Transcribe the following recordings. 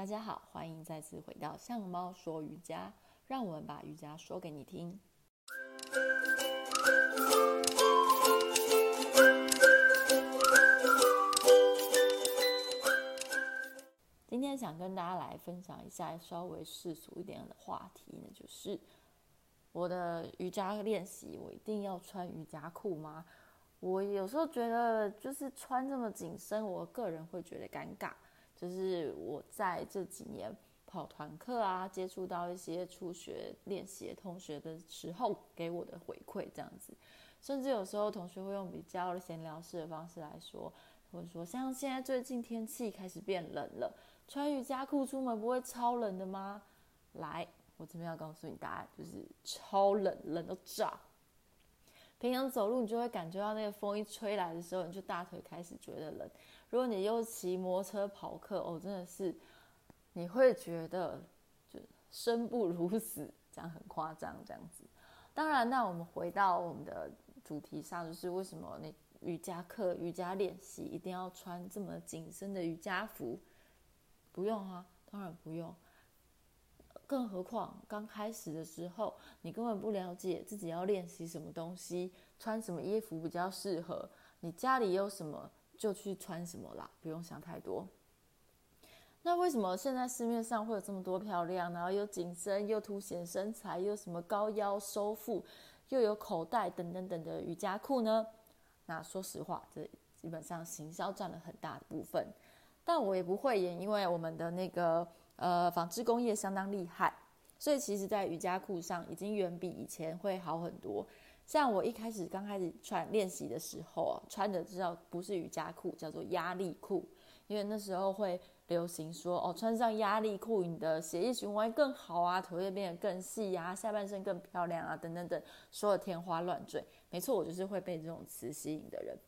大家好，欢迎再次回到象猫说瑜伽，让我们把瑜伽说给你听。今天想跟大家来分享一下稍微世俗一点的话题呢，就是我的瑜伽练习，我一定要穿瑜伽裤吗？我有时候觉得，就是穿这么紧身，我个人会觉得尴尬。就是我在这几年跑团课啊，接触到一些初学练习的同学的时候，给我的回馈这样子。甚至有时候同学会用比较闲聊式的方式来说，或者说像现在最近天气开始变冷了，穿瑜伽裤出门不会超冷的吗？来，我这边要告诉你答案，就是超冷，冷到炸。平常走路，你就会感觉到那个风一吹来的时候，你就大腿开始觉得冷。如果你又骑摩托车跑课，哦，真的是你会觉得就生不如死，这样很夸张，这样子。当然，那我们回到我们的主题上，就是为什么那瑜伽课、瑜伽练习一定要穿这么紧身的瑜伽服？不用啊，当然不用。更何况刚开始的时候，你根本不了解自己要练习什么东西，穿什么衣服比较适合，你家里有什么就去穿什么啦，不用想太多。那为什么现在市面上会有这么多漂亮，然后又紧身又凸显身材，又什么高腰收腹，又有口袋等等等的瑜伽裤呢？那说实话，这基本上行销占了很大的部分，但我也不会演，因为我们的那个。呃，纺织工业相当厉害，所以其实，在瑜伽裤上已经远比以前会好很多。像我一开始刚开始穿练习的时候啊，穿的知道不是瑜伽裤，叫做压力裤，因为那时候会流行说哦，穿上压力裤，你的血液循环更好啊，腿会变得更细啊，下半身更漂亮啊，等等等，说的天花乱坠。没错，我就是会被这种词吸引的人。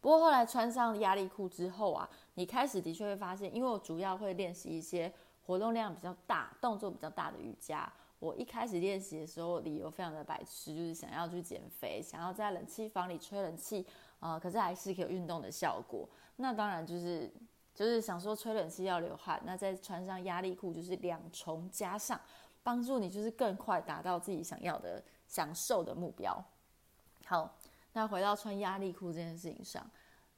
不过后来穿上压力裤之后啊，你开始的确会发现，因为我主要会练习一些活动量比较大、动作比较大的瑜伽。我一开始练习的时候，理由非常的白痴，就是想要去减肥，想要在冷气房里吹冷气，呃，可是还是可以有运动的效果。那当然就是就是想说吹冷气要流汗，那再穿上压力裤就是两重加上，帮助你就是更快达到自己想要的享受的目标。好。那回到穿压力裤这件事情上，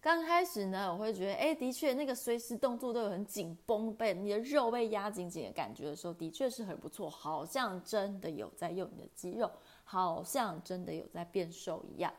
刚开始呢，我会觉得，哎，的确那个随时动作都有很紧绷，被你的肉被压紧紧的感觉的时候，的确是很不错，好像真的有在用你的肌肉，好像真的有在变瘦一样。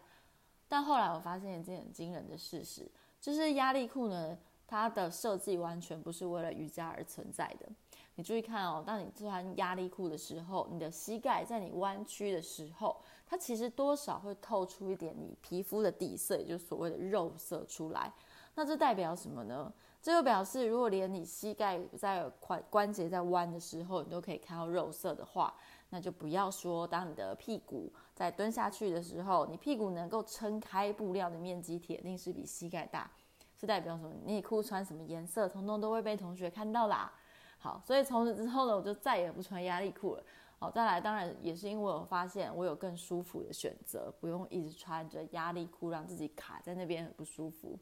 但后来我发现一件很惊人的事实，就是压力裤呢，它的设计完全不是为了瑜伽而存在的。你注意看哦，当你穿压力裤的时候，你的膝盖在你弯曲的时候，它其实多少会透出一点你皮肤的底色，也就是所谓的肉色出来。那这代表什么呢？这就表示，如果连你膝盖在关关节在弯的时候，你都可以看到肉色的话，那就不要说当你的屁股在蹲下去的时候，你屁股能够撑开布料的面积，铁定是比膝盖大。这代表什么？内裤穿什么颜色，通通都会被同学看到啦。好，所以从此之后呢，我就再也不穿压力裤了。好，再来，当然也是因为我发现我有更舒服的选择，不用一直穿着压力裤，让自己卡在那边很不舒服。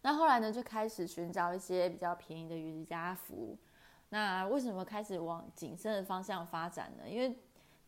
那后来呢，就开始寻找一些比较便宜的瑜伽服。那为什么开始往紧身的方向发展呢？因为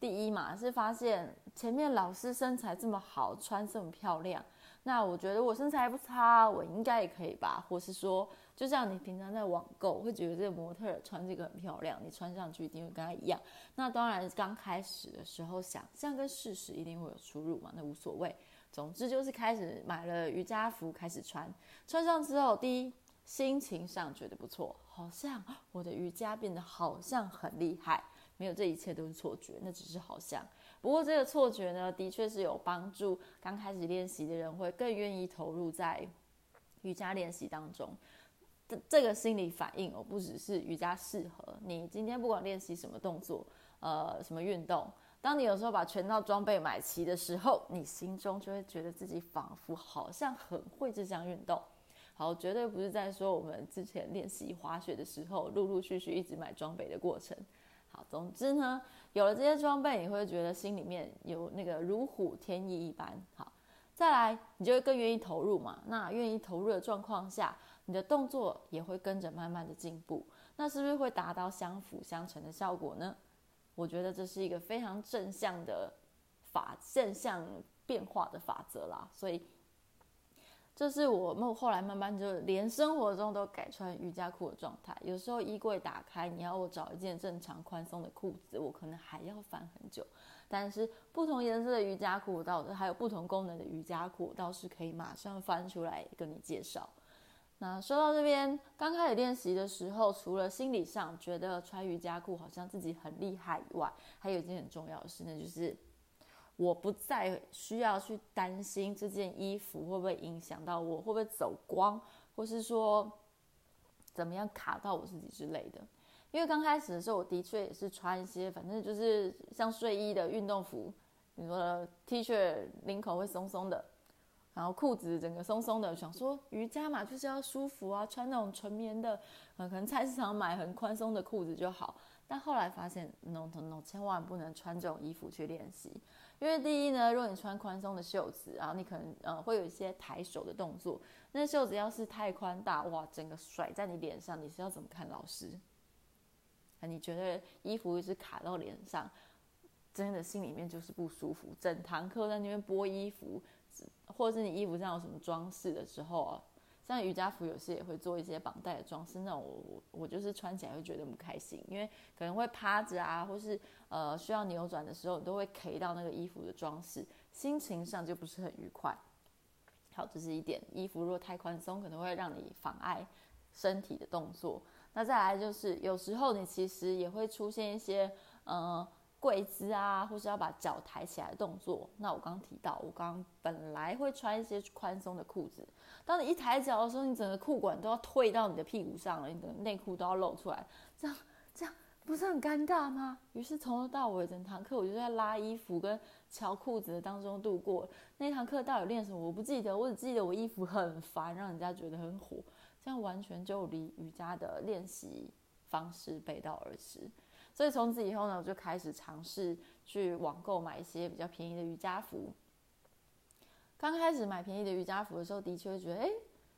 第一嘛，是发现前面老师身材这么好，穿这么漂亮。那我觉得我身材不差，我应该也可以吧？或是说，就像你平常在网购，会觉得这个模特穿这个很漂亮，你穿上去一定会跟他一样。那当然，刚开始的时候想象跟事实一定会有出入嘛，那无所谓。总之就是开始买了瑜伽服，开始穿。穿上之后，第一心情上觉得不错，好像我的瑜伽变得好像很厉害。没有，这一切都是错觉，那只是好像。不过这个错觉呢，的确是有帮助。刚开始练习的人会更愿意投入在瑜伽练习当中。这这个心理反应哦，不只是瑜伽适合你。今天不管练习什么动作，呃，什么运动，当你有时候把全套装备买齐的时候，你心中就会觉得自己仿佛好像很会这项运动。好，绝对不是在说我们之前练习滑雪的时候，陆陆续续一直买装备的过程。好，总之呢，有了这些装备，你会觉得心里面有那个如虎添翼一般。好，再来，你就会更愿意投入嘛。那愿意投入的状况下，你的动作也会跟着慢慢的进步。那是不是会达到相辅相成的效果呢？我觉得这是一个非常正向的法，正向变化的法则啦。所以。这是我们后来慢慢就连生活中都改穿瑜伽裤的状态。有时候衣柜打开，你要我找一件正常宽松的裤子，我可能还要翻很久。但是不同颜色的瑜伽裤，倒是还有不同功能的瑜伽裤，倒是可以马上翻出来跟你介绍。那说到这边，刚开始练习的时候，除了心理上觉得穿瑜伽裤好像自己很厉害以外，还有一件很重要的事，那就是。我不再需要去担心这件衣服会不会影响到我，会不会走光，或是说怎么样卡到我自己之类的。因为刚开始的时候，我的确也是穿一些，反正就是像睡衣的运动服，你说 T 恤领口会松松的，然后裤子整个松松的，想说瑜伽嘛就是要舒服啊，穿那种纯棉的，可能菜市场买很宽松的裤子就好。但后来发现，no no no，千万不能穿这种衣服去练习。因为第一呢，如果你穿宽松的袖子，然后你可能呃会有一些抬手的动作，那袖子要是太宽大，哇，整个甩在你脸上，你是要怎么看老师？你觉得衣服一直卡到脸上，真的心里面就是不舒服。整堂课在那边拨衣服，或者是你衣服上有什么装饰的时候啊。像瑜伽服有时也会做一些绑带的装饰，那我我我就是穿起来会觉得不开心，因为可能会趴着啊，或是呃需要扭转的时候，你都会 K 到那个衣服的装饰，心情上就不是很愉快。好，这是一点，衣服如果太宽松，可能会让你妨碍身体的动作。那再来就是有时候你其实也会出现一些呃。跪姿啊，或是要把脚抬起来的动作。那我刚提到，我刚本来会穿一些宽松的裤子，当你一抬脚的时候，你整个裤管都要退到你的屁股上了，你的内裤都要露出来，这样这样不是很尴尬吗？于是从头到尾整堂课，我就在拉衣服跟乔裤子的当中度过。那堂课到底练什么？我不记得，我只记得我衣服很烦，让人家觉得很火，这样完全就离瑜伽的练习方式背道而驰。所以从此以后呢，我就开始尝试去网购买一些比较便宜的瑜伽服。刚开始买便宜的瑜伽服的时候，的确觉得，哎，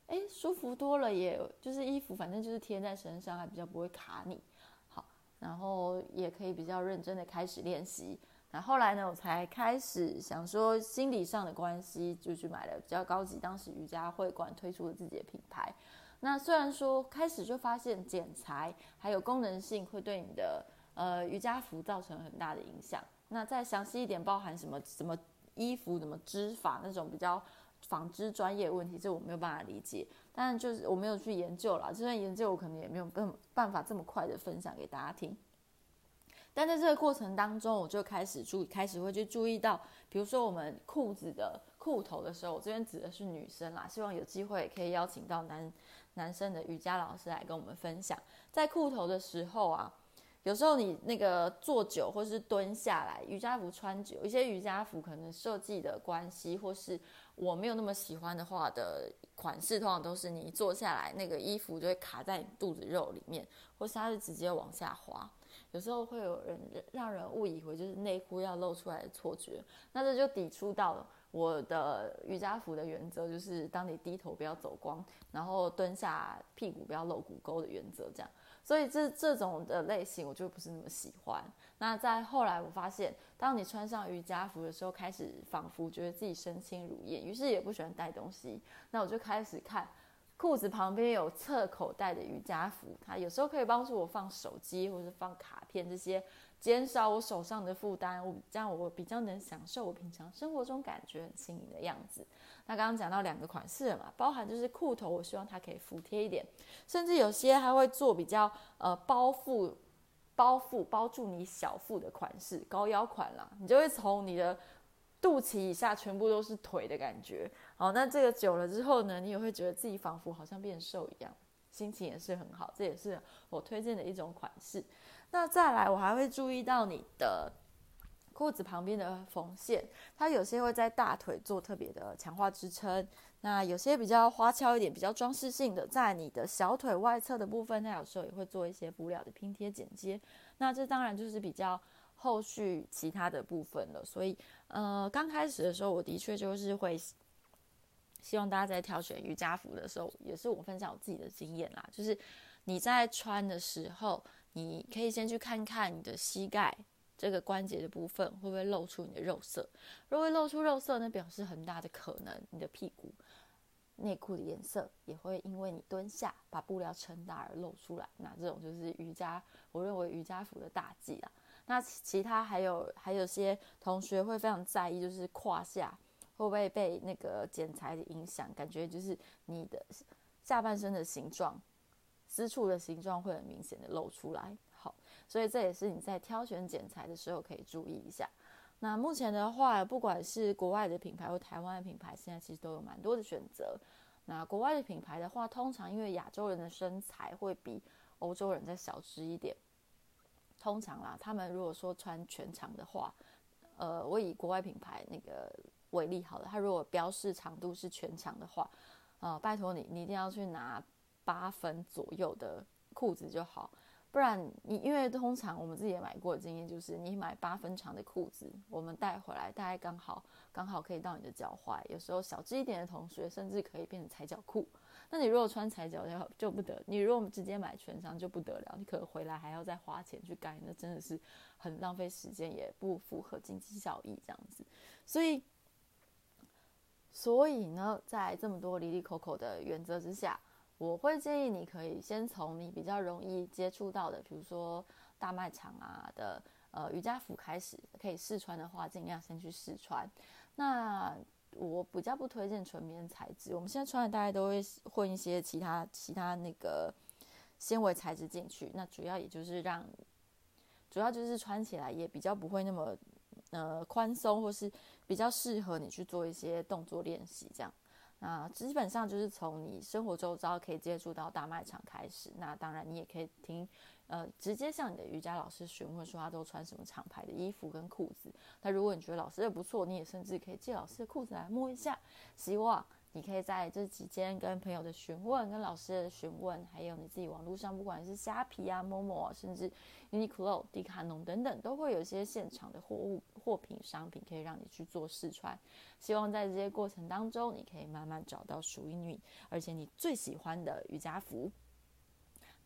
哎，舒服多了也，也就是衣服反正就是贴在身上，还比较不会卡你。好，然后也可以比较认真的开始练习。那后来呢，我才开始想说，心理上的关系，就去买了比较高级，当时瑜伽会馆推出了自己的品牌。那虽然说开始就发现剪裁还有功能性会对你的。呃，瑜伽服造成很大的影响。那再详细一点，包含什么什么衣服怎么织法那种比较纺织专业问题，这我没有办法理解。但就是我没有去研究啦，就算研究，我可能也没有办办法这么快的分享给大家听。但在这个过程当中，我就开始注开始会去注意到，比如说我们裤子的裤头的时候，我这边指的是女生啦，希望有机会可以邀请到男男生的瑜伽老师来跟我们分享，在裤头的时候啊。有时候你那个坐久或是蹲下来，瑜伽服穿久，一些瑜伽服可能设计的关系，或是我没有那么喜欢的话的款式，通常都是你坐下来，那个衣服就会卡在你肚子肉里面，或是它是直接往下滑。有时候会有人让人误以为就是内裤要露出来的错觉，那这就抵触到了我的瑜伽服的原则，就是当你低头不要走光，然后蹲下屁股不要露骨沟的原则，这样。所以这这种的类型我就不是那么喜欢。那在后来我发现，当你穿上瑜伽服的时候，开始仿佛觉得自己身轻如燕，于是也不喜欢带东西。那我就开始看裤子旁边有侧口袋的瑜伽服，它有时候可以帮助我放手机或者放卡片这些。减少我手上的负担，我这样我比较能享受我平常生活中感觉很轻盈的样子。那刚刚讲到两个款式了嘛，包含就是裤头，我希望它可以服帖一点，甚至有些还会做比较呃包覆、包覆包住你小腹的款式，高腰款啦，你就会从你的肚脐以下全部都是腿的感觉。好，那这个久了之后呢，你也会觉得自己仿佛好像变瘦一样，心情也是很好，这也是我推荐的一种款式。那再来，我还会注意到你的裤子旁边的缝线，它有些会在大腿做特别的强化支撑，那有些比较花俏一点、比较装饰性的，在你的小腿外侧的部分，它有时候也会做一些布料的拼贴剪接。那这当然就是比较后续其他的部分了。所以，呃，刚开始的时候，我的确就是会希望大家在挑选瑜伽服的时候，也是我分享我自己的经验啦，就是你在穿的时候，你可以先去看看你的膝盖这个关节的部分会不会露出你的肉色，如果会露出肉色，那表示很大的可能你的屁股内裤的颜色也会因为你蹲下把布料撑大而露出来，那这种就是瑜伽，我认为瑜伽服的大忌啦。那其他还有还有些同学会非常在意，就是胯下会不会被那个剪裁的影响，感觉就是你的下半身的形状、私处的形状会很明显的露出来。好，所以这也是你在挑选剪裁的时候可以注意一下。那目前的话，不管是国外的品牌或台湾的品牌，现在其实都有蛮多的选择。那国外的品牌的话，通常因为亚洲人的身材会比欧洲人再小只一点。通常啦，他们如果说穿全长的话，呃，我以国外品牌那个为例好了，他如果标示长度是全长的话，呃，拜托你，你一定要去拿八分左右的裤子就好。不然你因为通常我们自己也买过的经验就是，你买八分长的裤子，我们带回来大概刚好刚好可以到你的脚踝。有时候小只一点的同学甚至可以变成踩脚裤。那你如果穿踩脚就就不得，你如果直接买全长就不得了，你可能回来还要再花钱去改，那真的是很浪费时间，也不符合经济效益这样子。所以所以呢，在这么多离离口口的原则之下。我会建议你可以先从你比较容易接触到的，比如说大卖场啊的呃瑜伽服开始，可以试穿的话，尽量先去试穿。那我比较不推荐纯棉材质，我们现在穿的大概都会混一些其他其他那个纤维材质进去。那主要也就是让，主要就是穿起来也比较不会那么呃宽松，或是比较适合你去做一些动作练习这样。那基本上就是从你生活周遭可以接触到大卖场开始。那当然，你也可以听，呃，直接向你的瑜伽老师询问，说他都穿什么厂牌的衣服跟裤子。那如果你觉得老师的不错，你也甚至可以借老师的裤子来摸一下。希望你可以在这期间跟朋友的询问、跟老师的询问，还有你自己网络上，不管是虾皮啊、Momo 啊，甚至 Uniqlo、迪卡侬等等，都会有一些现场的货物。货品商品可以让你去做试穿，希望在这些过程当中，你可以慢慢找到属于你，而且你最喜欢的瑜伽服。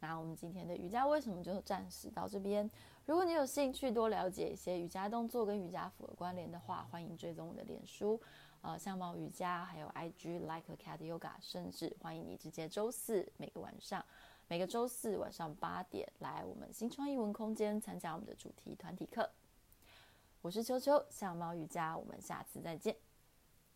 那我们今天的瑜伽为什么就暂时到这边？如果你有兴趣多了解一些瑜伽动作跟瑜伽服的关联的话，欢迎追踪我的脸书，呃，相貌瑜伽，还有 IG Like a Cat Yoga，甚至欢迎你直接周四每个晚上，每个周四晚上八点来我们新创艺文空间参加我们的主题团体课。我是秋秋，相貌瑜伽，我们下次再见。